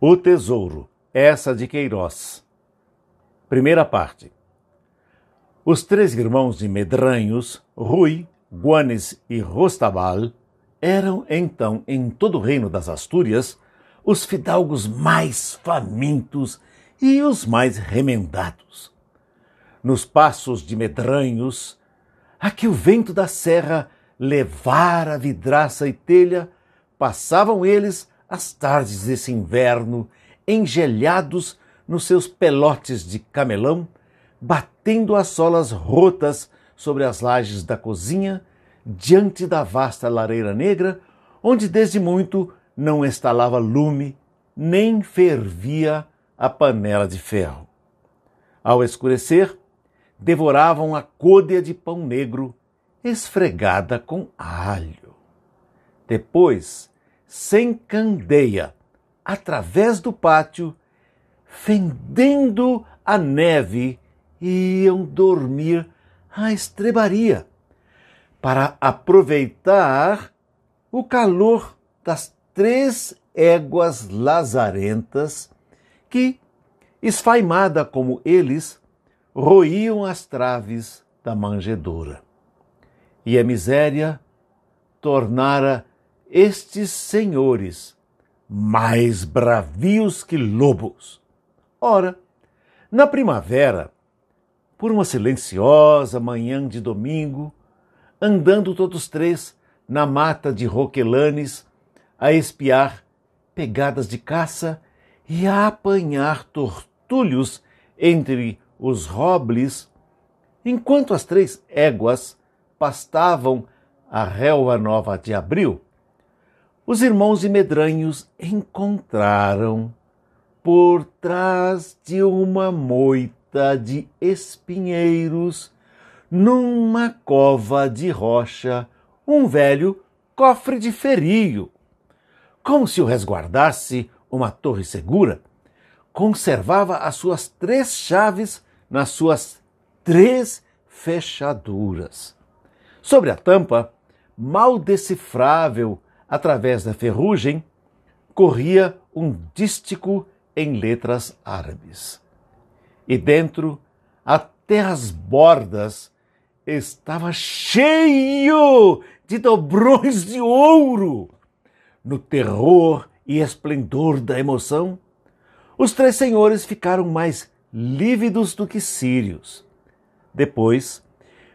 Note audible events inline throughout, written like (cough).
O Tesouro, essa de Queiroz. Primeira parte. Os três irmãos de Medranhos, Rui, Guanes e Rostabal, eram então em todo o reino das Astúrias os fidalgos mais famintos e os mais remendados. Nos passos de Medranhos, a que o vento da serra levara vidraça e telha, passavam eles as tardes desse inverno, engelhados nos seus pelotes de camelão, batendo as solas rotas sobre as lajes da cozinha, diante da vasta lareira negra, onde desde muito não estalava lume, nem fervia a panela de ferro. Ao escurecer, devoravam a côdea de pão negro, esfregada com alho. Depois, sem candeia, através do pátio, fendendo a neve, iam dormir à estrebaria, para aproveitar o calor das três éguas lazarentas que, esfaimada como eles, roíam as traves da manjedoura. E a miséria tornara estes senhores, mais bravios que lobos. Ora, na primavera, por uma silenciosa manhã de domingo, andando todos três na mata de roquelanes, a espiar pegadas de caça e a apanhar tortulhos entre os robles, enquanto as três éguas pastavam a relva nova de abril, os irmãos de Medranhos encontraram, por trás de uma moita de espinheiros, numa cova de rocha, um velho cofre de ferio. Como se o resguardasse uma torre segura, conservava as suas três chaves nas suas três fechaduras. Sobre a tampa, mal decifrável através da ferrugem, corria um dístico em letras árabes. E dentro, até as bordas, estava cheio de dobrões de ouro. No terror e esplendor da emoção, os três senhores ficaram mais lívidos do que sírios. Depois,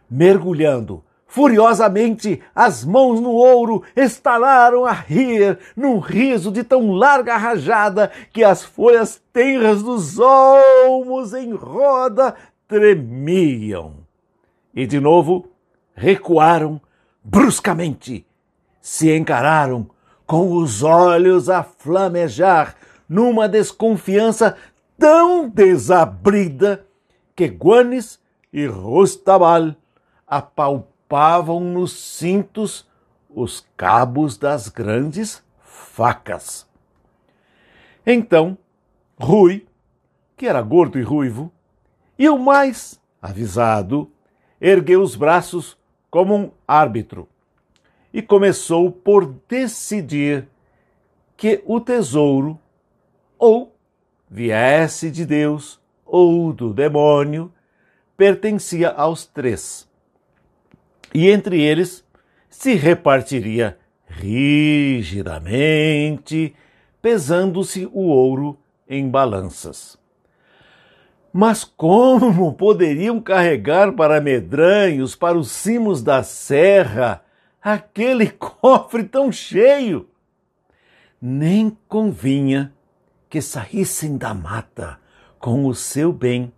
mergulhando Furiosamente, as mãos no ouro estalaram a rir num riso de tão larga rajada que as folhas tenras dos olmos em roda tremiam. E de novo recuaram bruscamente, se encararam com os olhos a flamejar numa desconfiança tão desabrida que Guanes e Rostabal apalparam ocupavam nos cintos os cabos das grandes facas. Então, Rui, que era gordo e ruivo, e o mais avisado, ergueu os braços como um árbitro e começou por decidir que o tesouro ou viesse de Deus ou do demônio pertencia aos três e entre eles se repartiria rigidamente, pesando-se o ouro em balanças. Mas como (laughs) poderiam carregar para medranhos, para os cimos da serra, aquele (laughs) cofre tão cheio? Nem convinha que saíssem da mata com o seu bem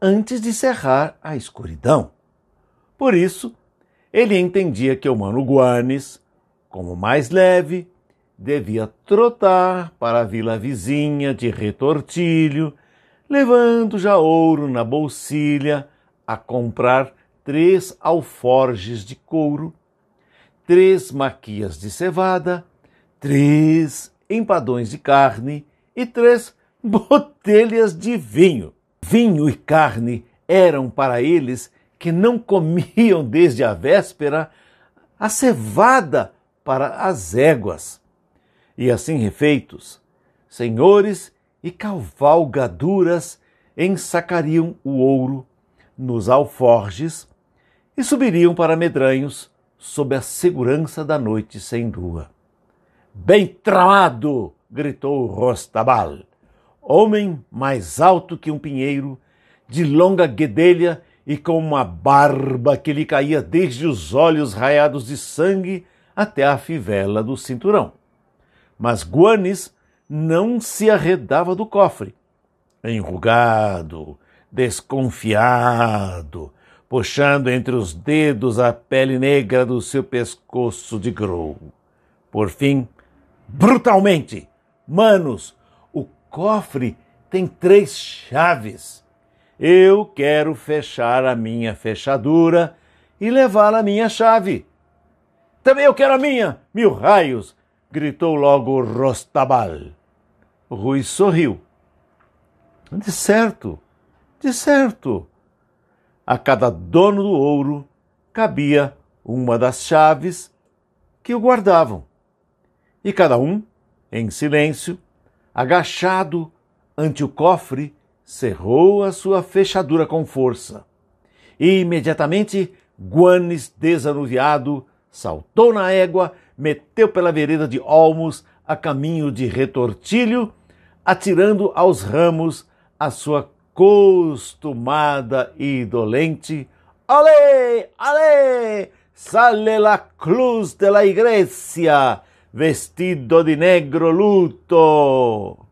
antes de cerrar a escuridão. Por isso, ele entendia que o Mano Guanes, como mais leve, devia trotar para a vila vizinha de Retortilho, levando já ouro na bolsilha, a comprar três alforjes de couro, três maquias de cevada, três empadões de carne e três (laughs) botelhas de vinho. Vinho e carne eram para eles que não comiam desde a véspera a cevada para as éguas. E assim refeitos, senhores e cavalgaduras ensacariam o ouro nos alforges e subiriam para Medranhos sob a segurança da noite sem lua. Bem tramado! gritou Rostabal, homem mais alto que um pinheiro, de longa guedelha e com uma barba que lhe caía desde os olhos raiados de sangue até a fivela do cinturão. Mas Guanes não se arredava do cofre. Enrugado, desconfiado, puxando entre os dedos a pele negra do seu pescoço de grou. Por fim, brutalmente, manos, o cofre tem três chaves. Eu quero fechar a minha fechadura e levar a minha chave. Também eu quero a minha, mil raios! gritou logo Rostabal. Rui sorriu. De certo, de certo. A cada dono do ouro cabia uma das chaves que o guardavam. E cada um, em silêncio, agachado ante o cofre, cerrou a sua fechadura com força. E imediatamente Guanes, desanuviado, saltou na égua, meteu pela vereda de Olmos a caminho de Retortilho, atirando aos ramos a sua costumada e dolente Ale, ale, sale la cruz de la iglesia, vestido de negro luto.